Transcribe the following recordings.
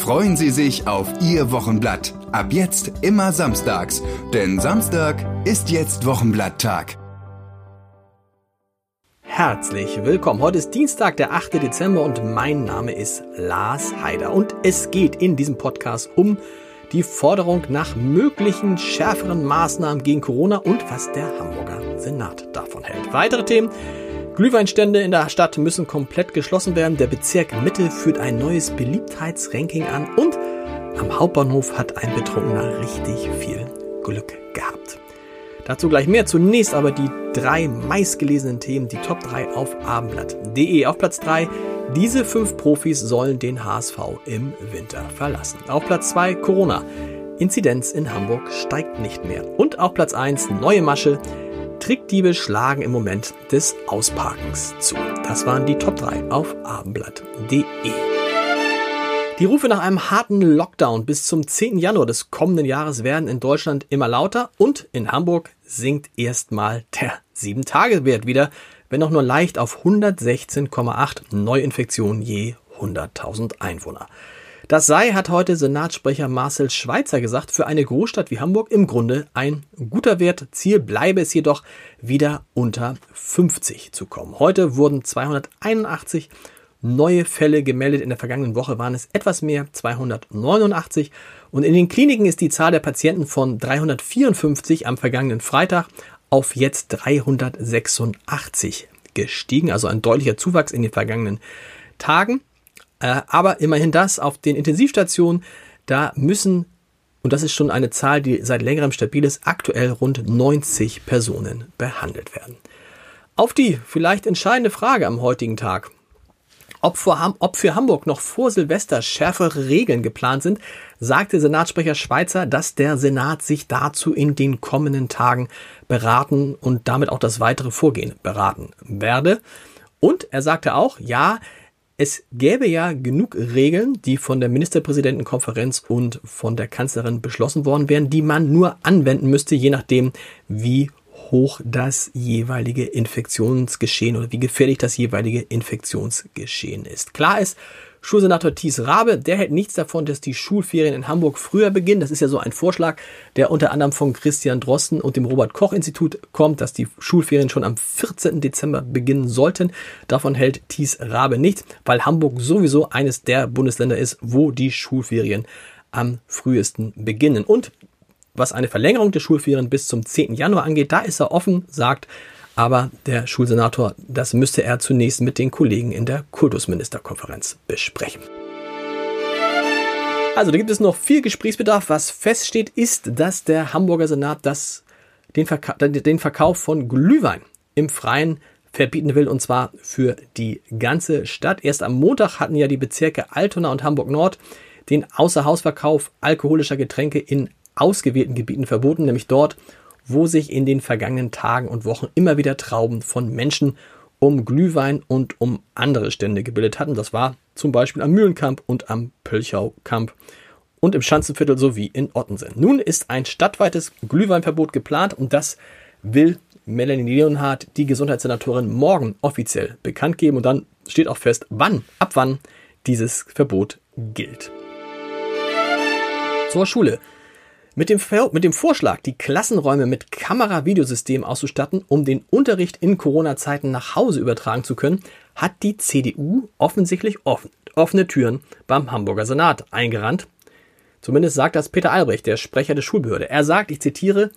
Freuen Sie sich auf Ihr Wochenblatt. Ab jetzt immer samstags, denn Samstag ist jetzt Wochenblatttag. Herzlich willkommen. Heute ist Dienstag, der 8. Dezember und mein Name ist Lars Heider. Und es geht in diesem Podcast um die Forderung nach möglichen schärferen Maßnahmen gegen Corona und was der Hamburger Senat davon hält. Weitere Themen Glühweinstände in der Stadt müssen komplett geschlossen werden. Der Bezirk Mitte führt ein neues Beliebtheitsranking an und am Hauptbahnhof hat ein Betrunkener richtig viel Glück gehabt. Dazu gleich mehr. Zunächst aber die drei meistgelesenen Themen, die Top 3 auf abendblatt.de. Auf Platz 3, diese fünf Profis sollen den HSV im Winter verlassen. Auf Platz 2, Corona. Inzidenz in Hamburg steigt nicht mehr. Und auf Platz 1, neue Masche. Trickdiebe schlagen im Moment des Ausparkens zu. Das waren die Top 3 auf abendblatt.de. Die Rufe nach einem harten Lockdown bis zum 10. Januar des kommenden Jahres werden in Deutschland immer lauter und in Hamburg sinkt erstmal der 7-Tage-Wert wieder, wenn auch nur leicht auf 116,8 Neuinfektionen je 100.000 Einwohner. Das sei, hat heute Senatssprecher Marcel Schweitzer gesagt, für eine Großstadt wie Hamburg im Grunde ein guter Wert. Ziel bleibe es jedoch, wieder unter 50 zu kommen. Heute wurden 281 neue Fälle gemeldet. In der vergangenen Woche waren es etwas mehr, 289. Und in den Kliniken ist die Zahl der Patienten von 354 am vergangenen Freitag auf jetzt 386 gestiegen. Also ein deutlicher Zuwachs in den vergangenen Tagen. Äh, aber immerhin das auf den Intensivstationen, da müssen, und das ist schon eine Zahl, die seit längerem stabil ist, aktuell rund 90 Personen behandelt werden. Auf die vielleicht entscheidende Frage am heutigen Tag, ob für, ob für, Hamburg noch vor Silvester schärfere Regeln geplant sind, sagte Senatssprecher Schweizer, dass der Senat sich dazu in den kommenden Tagen beraten und damit auch das weitere Vorgehen beraten werde. Und er sagte auch, ja, es gäbe ja genug Regeln, die von der Ministerpräsidentenkonferenz und von der Kanzlerin beschlossen worden wären, die man nur anwenden müsste, je nachdem, wie hoch das jeweilige Infektionsgeschehen oder wie gefährlich das jeweilige Infektionsgeschehen ist. Klar ist, Schulsenator Thies Rabe, der hält nichts davon, dass die Schulferien in Hamburg früher beginnen. Das ist ja so ein Vorschlag, der unter anderem von Christian Drosten und dem Robert Koch Institut kommt, dass die Schulferien schon am 14. Dezember beginnen sollten. Davon hält Thies Rabe nichts, weil Hamburg sowieso eines der Bundesländer ist, wo die Schulferien am frühesten beginnen. Und was eine Verlängerung der Schulferien bis zum 10. Januar angeht, da ist er offen, sagt aber der Schulsenator, das müsste er zunächst mit den Kollegen in der Kultusministerkonferenz besprechen. Also da gibt es noch viel Gesprächsbedarf. Was feststeht, ist, dass der Hamburger Senat das, den, Verka den Verkauf von Glühwein im Freien verbieten will, und zwar für die ganze Stadt. Erst am Montag hatten ja die Bezirke Altona und Hamburg Nord den Außerhausverkauf alkoholischer Getränke in ausgewählten Gebieten verboten, nämlich dort, wo sich in den vergangenen Tagen und Wochen immer wieder Trauben von Menschen um Glühwein und um andere Stände gebildet hatten. Das war zum Beispiel am Mühlenkamp und am Pölchaukamp und im Schanzenviertel sowie in Ottensen. Nun ist ein stadtweites Glühweinverbot geplant und das will Melanie Leonhardt, die Gesundheitssenatorin, morgen offiziell bekannt geben und dann steht auch fest, wann, ab wann dieses Verbot gilt. Zur Schule. Mit dem, mit dem Vorschlag, die Klassenräume mit Kamera-Videosystem auszustatten, um den Unterricht in Corona-Zeiten nach Hause übertragen zu können, hat die CDU offensichtlich offen, offene Türen beim Hamburger Senat eingerannt. Zumindest sagt das Peter Albrecht, der Sprecher der Schulbehörde. Er sagt, ich zitiere,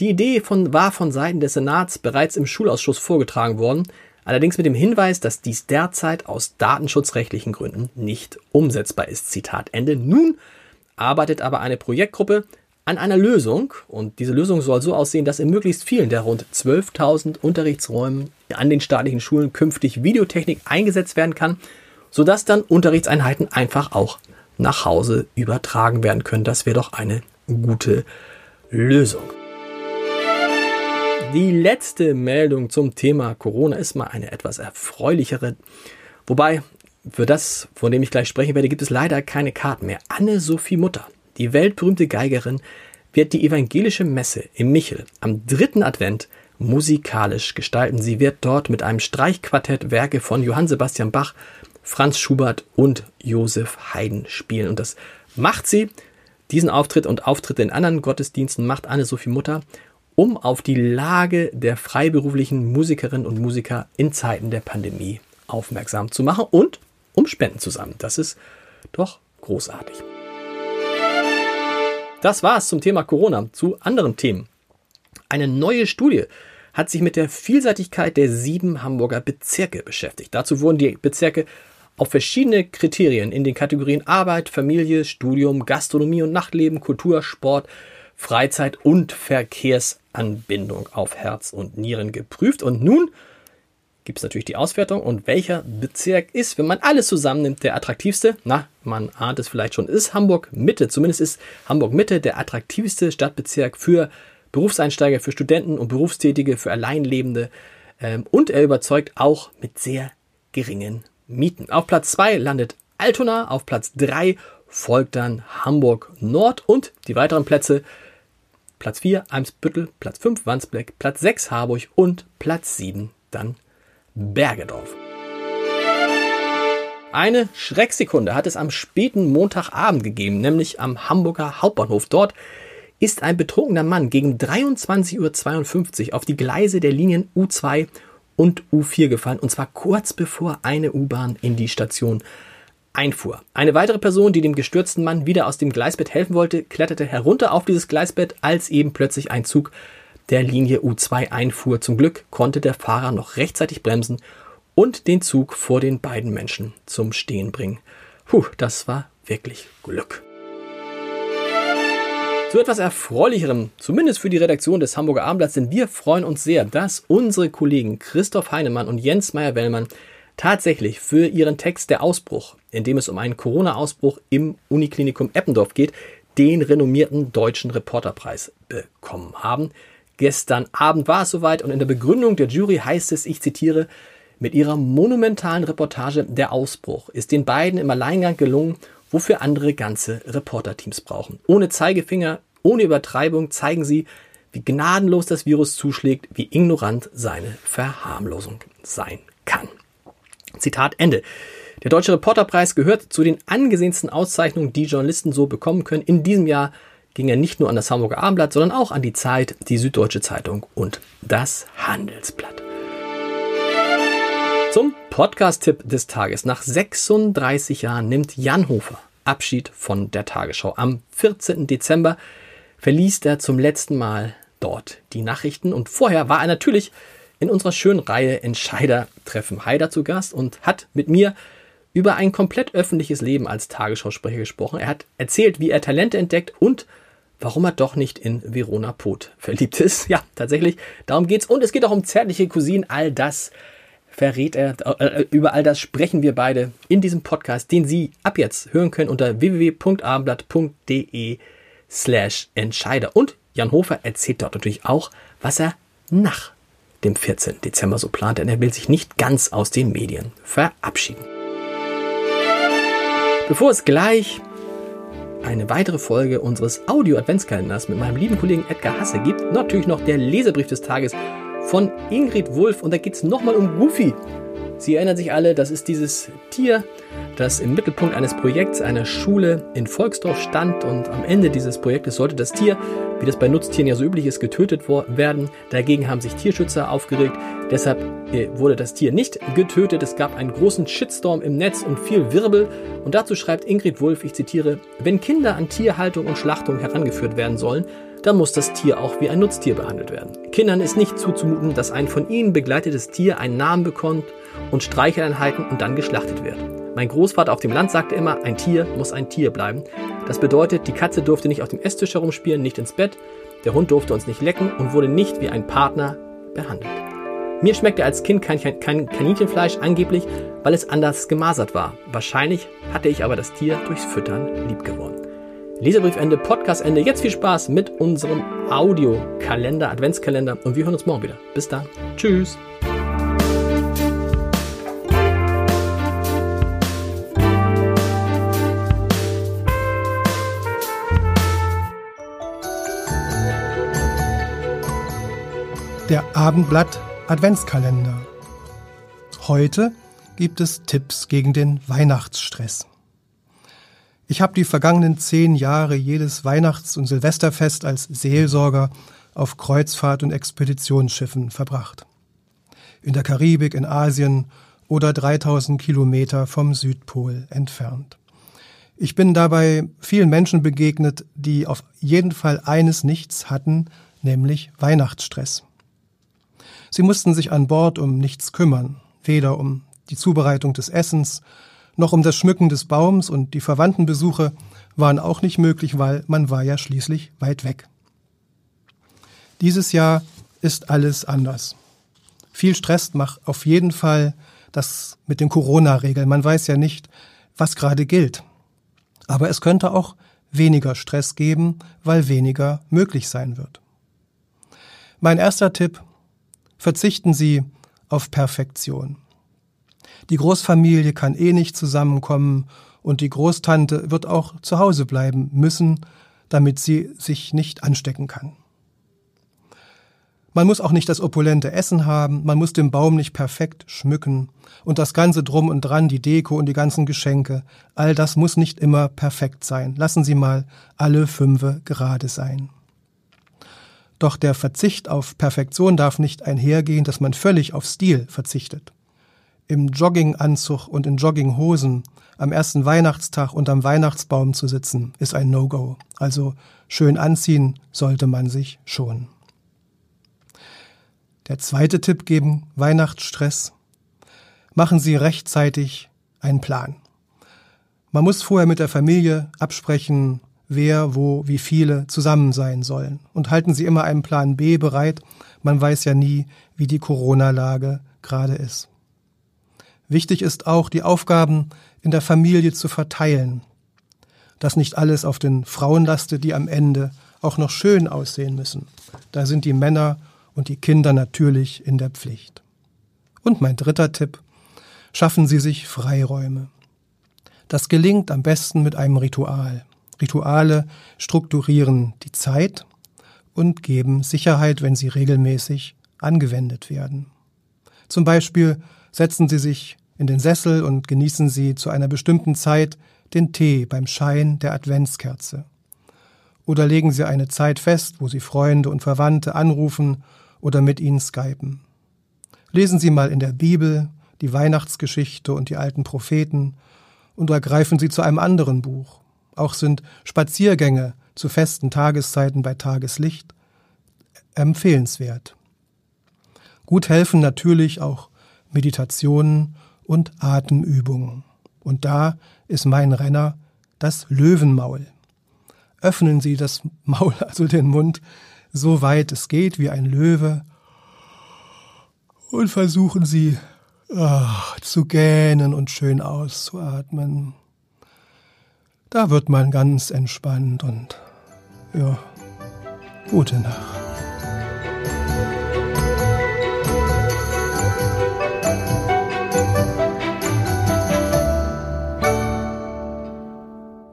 die Idee von, war von Seiten des Senats bereits im Schulausschuss vorgetragen worden, allerdings mit dem Hinweis, dass dies derzeit aus datenschutzrechtlichen Gründen nicht umsetzbar ist. Zitat Ende. Nun arbeitet aber eine Projektgruppe an einer Lösung. Und diese Lösung soll so aussehen, dass in möglichst vielen der rund 12.000 Unterrichtsräumen an den staatlichen Schulen künftig Videotechnik eingesetzt werden kann, sodass dann Unterrichtseinheiten einfach auch nach Hause übertragen werden können. Das wäre doch eine gute Lösung. Die letzte Meldung zum Thema Corona ist mal eine etwas erfreulichere. Wobei, für das, von dem ich gleich sprechen werde, gibt es leider keine Karten mehr. Anne-Sophie Mutter, die weltberühmte Geigerin, wird die evangelische Messe im Michel am dritten Advent musikalisch gestalten. Sie wird dort mit einem Streichquartett Werke von Johann Sebastian Bach, Franz Schubert und Josef Haydn spielen. Und das macht sie, diesen Auftritt und Auftritte in anderen Gottesdiensten macht Anne-Sophie Mutter um auf die Lage der freiberuflichen Musikerinnen und Musiker in Zeiten der Pandemie aufmerksam zu machen und um Spenden zu sammeln. Das ist doch großartig. Das war es zum Thema Corona. Zu anderen Themen. Eine neue Studie hat sich mit der Vielseitigkeit der sieben Hamburger Bezirke beschäftigt. Dazu wurden die Bezirke auf verschiedene Kriterien in den Kategorien Arbeit, Familie, Studium, Gastronomie und Nachtleben, Kultur, Sport, Freizeit und Verkehrsanbindung auf Herz und Nieren geprüft. Und nun gibt es natürlich die Auswertung. Und welcher Bezirk ist, wenn man alles zusammennimmt, der attraktivste? Na, man ahnt es vielleicht schon, ist Hamburg Mitte. Zumindest ist Hamburg Mitte der attraktivste Stadtbezirk für Berufseinsteiger, für Studenten und Berufstätige, für Alleinlebende. Ähm, und er überzeugt auch mit sehr geringen Mieten. Auf Platz 2 landet Altona, auf Platz 3 folgt dann Hamburg Nord und die weiteren Plätze Platz 4 Eimsbüttel, Platz 5 Wandsbek, Platz 6 Harburg und Platz 7 dann Bergedorf. Eine Schrecksekunde hat es am späten Montagabend gegeben, nämlich am Hamburger Hauptbahnhof. Dort ist ein betrunkener Mann gegen 23.52 Uhr auf die Gleise der Linien U2 und U4 gefallen, und zwar kurz bevor eine U-Bahn in die Station einfuhr. Eine weitere Person, die dem gestürzten Mann wieder aus dem Gleisbett helfen wollte, kletterte herunter auf dieses Gleisbett, als eben plötzlich ein Zug der Linie U2 einfuhr. Zum Glück konnte der Fahrer noch rechtzeitig bremsen und den Zug vor den beiden Menschen zum Stehen bringen. Puh, das war wirklich Glück. Zu etwas Erfreulicherem, zumindest für die Redaktion des Hamburger Abendblatts, denn wir freuen uns sehr, dass unsere Kollegen Christoph Heinemann und Jens Meyer-Wellmann tatsächlich für ihren Text Der Ausbruch, in dem es um einen Corona-Ausbruch im Uniklinikum Eppendorf geht, den renommierten deutschen Reporterpreis bekommen haben. Gestern Abend war es soweit und in der Begründung der Jury heißt es, ich zitiere, mit ihrer monumentalen Reportage Der Ausbruch ist den beiden im Alleingang gelungen, wofür andere ganze Reporterteams brauchen. Ohne Zeigefinger, ohne Übertreibung zeigen sie, wie gnadenlos das Virus zuschlägt, wie ignorant seine Verharmlosung sein kann. Zitat Ende. Der Deutsche Reporterpreis gehört zu den angesehensten Auszeichnungen, die Journalisten so bekommen können. In diesem Jahr ging er nicht nur an das Hamburger Abendblatt, sondern auch an die Zeit, die Süddeutsche Zeitung und das Handelsblatt. Zum Podcast-Tipp des Tages. Nach 36 Jahren nimmt Jan Hofer Abschied von der Tagesschau. Am 14. Dezember verließ er zum letzten Mal dort die Nachrichten und vorher war er natürlich in unserer schönen Reihe Entscheider treffen Haider zu Gast und hat mit mir über ein komplett öffentliches Leben als Tagesschausprecher gesprochen. Er hat erzählt, wie er Talente entdeckt und warum er doch nicht in Verona Pot verliebt ist. Ja, tatsächlich, darum geht's. Und es geht auch um zärtliche Cousinen. All das verrät er. Äh, über all das sprechen wir beide in diesem Podcast, den Sie ab jetzt hören können unter www.abendblatt.de slash Entscheider. Und Jan Hofer erzählt dort natürlich auch, was er nach dem 14. Dezember so plant, denn er will sich nicht ganz aus den Medien verabschieden. Bevor es gleich eine weitere Folge unseres Audio-Adventskalenders mit meinem lieben Kollegen Edgar Hasse gibt, natürlich noch der Lesebrief des Tages von Ingrid Wulff und da geht es nochmal um Goofy. Sie erinnern sich alle, das ist dieses Tier, das im Mittelpunkt eines Projekts einer Schule in Volksdorf stand und am Ende dieses Projektes sollte das Tier, wie das bei Nutztieren ja so üblich ist, getötet werden. Dagegen haben sich Tierschützer aufgeregt. Deshalb äh, wurde das Tier nicht getötet. Es gab einen großen Shitstorm im Netz und viel Wirbel. Und dazu schreibt Ingrid Wulff, ich zitiere, wenn Kinder an Tierhaltung und Schlachtung herangeführt werden sollen, dann muss das Tier auch wie ein Nutztier behandelt werden. Kindern ist nicht zuzumuten, dass ein von ihnen begleitetes Tier einen Namen bekommt und Streicheleinheiten und dann geschlachtet wird. Mein Großvater auf dem Land sagte immer, ein Tier muss ein Tier bleiben. Das bedeutet, die Katze durfte nicht auf dem Esstisch herumspielen, nicht ins Bett, der Hund durfte uns nicht lecken und wurde nicht wie ein Partner behandelt. Mir schmeckte als Kind kein, kein Kaninchenfleisch, angeblich weil es anders gemasert war. Wahrscheinlich hatte ich aber das Tier durchs Füttern lieb gewonnen. Leserbriefende, Podcastende. Jetzt viel Spaß mit unserem Audiokalender, Adventskalender und wir hören uns morgen wieder. Bis dann. Tschüss. Der Abendblatt Adventskalender. Heute gibt es Tipps gegen den Weihnachtsstress. Ich habe die vergangenen zehn Jahre jedes Weihnachts- und Silvesterfest als Seelsorger auf Kreuzfahrt- und Expeditionsschiffen verbracht. In der Karibik, in Asien oder 3000 Kilometer vom Südpol entfernt. Ich bin dabei vielen Menschen begegnet, die auf jeden Fall eines nichts hatten, nämlich Weihnachtsstress. Sie mussten sich an Bord um nichts kümmern, weder um die Zubereitung des Essens, noch um das Schmücken des Baums und die Verwandtenbesuche waren auch nicht möglich, weil man war ja schließlich weit weg. Dieses Jahr ist alles anders. Viel Stress macht auf jeden Fall das mit den Corona-Regeln. Man weiß ja nicht, was gerade gilt. Aber es könnte auch weniger Stress geben, weil weniger möglich sein wird. Mein erster Tipp, verzichten Sie auf Perfektion. Die Großfamilie kann eh nicht zusammenkommen und die Großtante wird auch zu Hause bleiben müssen, damit sie sich nicht anstecken kann. Man muss auch nicht das opulente Essen haben, man muss den Baum nicht perfekt schmücken und das ganze drum und dran, die Deko und die ganzen Geschenke, all das muss nicht immer perfekt sein. Lassen Sie mal alle Fünfe gerade sein. Doch der Verzicht auf Perfektion darf nicht einhergehen, dass man völlig auf Stil verzichtet. Im Jogginganzug und in Jogginghosen am ersten Weihnachtstag unterm Weihnachtsbaum zu sitzen, ist ein No-Go. Also schön anziehen sollte man sich schon. Der zweite Tipp geben Weihnachtsstress. Machen Sie rechtzeitig einen Plan. Man muss vorher mit der Familie absprechen, wer, wo, wie viele zusammen sein sollen. Und halten Sie immer einen Plan B bereit. Man weiß ja nie, wie die Corona-Lage gerade ist. Wichtig ist auch, die Aufgaben in der Familie zu verteilen. Dass nicht alles auf den Frauen lastet, die am Ende auch noch schön aussehen müssen. Da sind die Männer und die Kinder natürlich in der Pflicht. Und mein dritter Tipp. Schaffen Sie sich Freiräume. Das gelingt am besten mit einem Ritual. Rituale strukturieren die Zeit und geben Sicherheit, wenn sie regelmäßig angewendet werden. Zum Beispiel setzen Sie sich in den Sessel und genießen Sie zu einer bestimmten Zeit den Tee beim Schein der Adventskerze. Oder legen Sie eine Zeit fest, wo Sie Freunde und Verwandte anrufen oder mit ihnen skypen. Lesen Sie mal in der Bibel die Weihnachtsgeschichte und die alten Propheten und ergreifen Sie zu einem anderen Buch auch sind Spaziergänge zu festen Tageszeiten bei Tageslicht empfehlenswert. Gut helfen natürlich auch Meditationen und Atemübungen. Und da ist mein Renner das Löwenmaul. Öffnen Sie das Maul, also den Mund, so weit es geht wie ein Löwe und versuchen Sie ach, zu gähnen und schön auszuatmen. Da wird man ganz entspannt und ja, gute Nacht.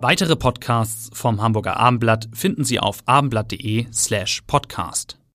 Weitere Podcasts vom Hamburger Abendblatt finden Sie auf abendblatt.de slash podcast.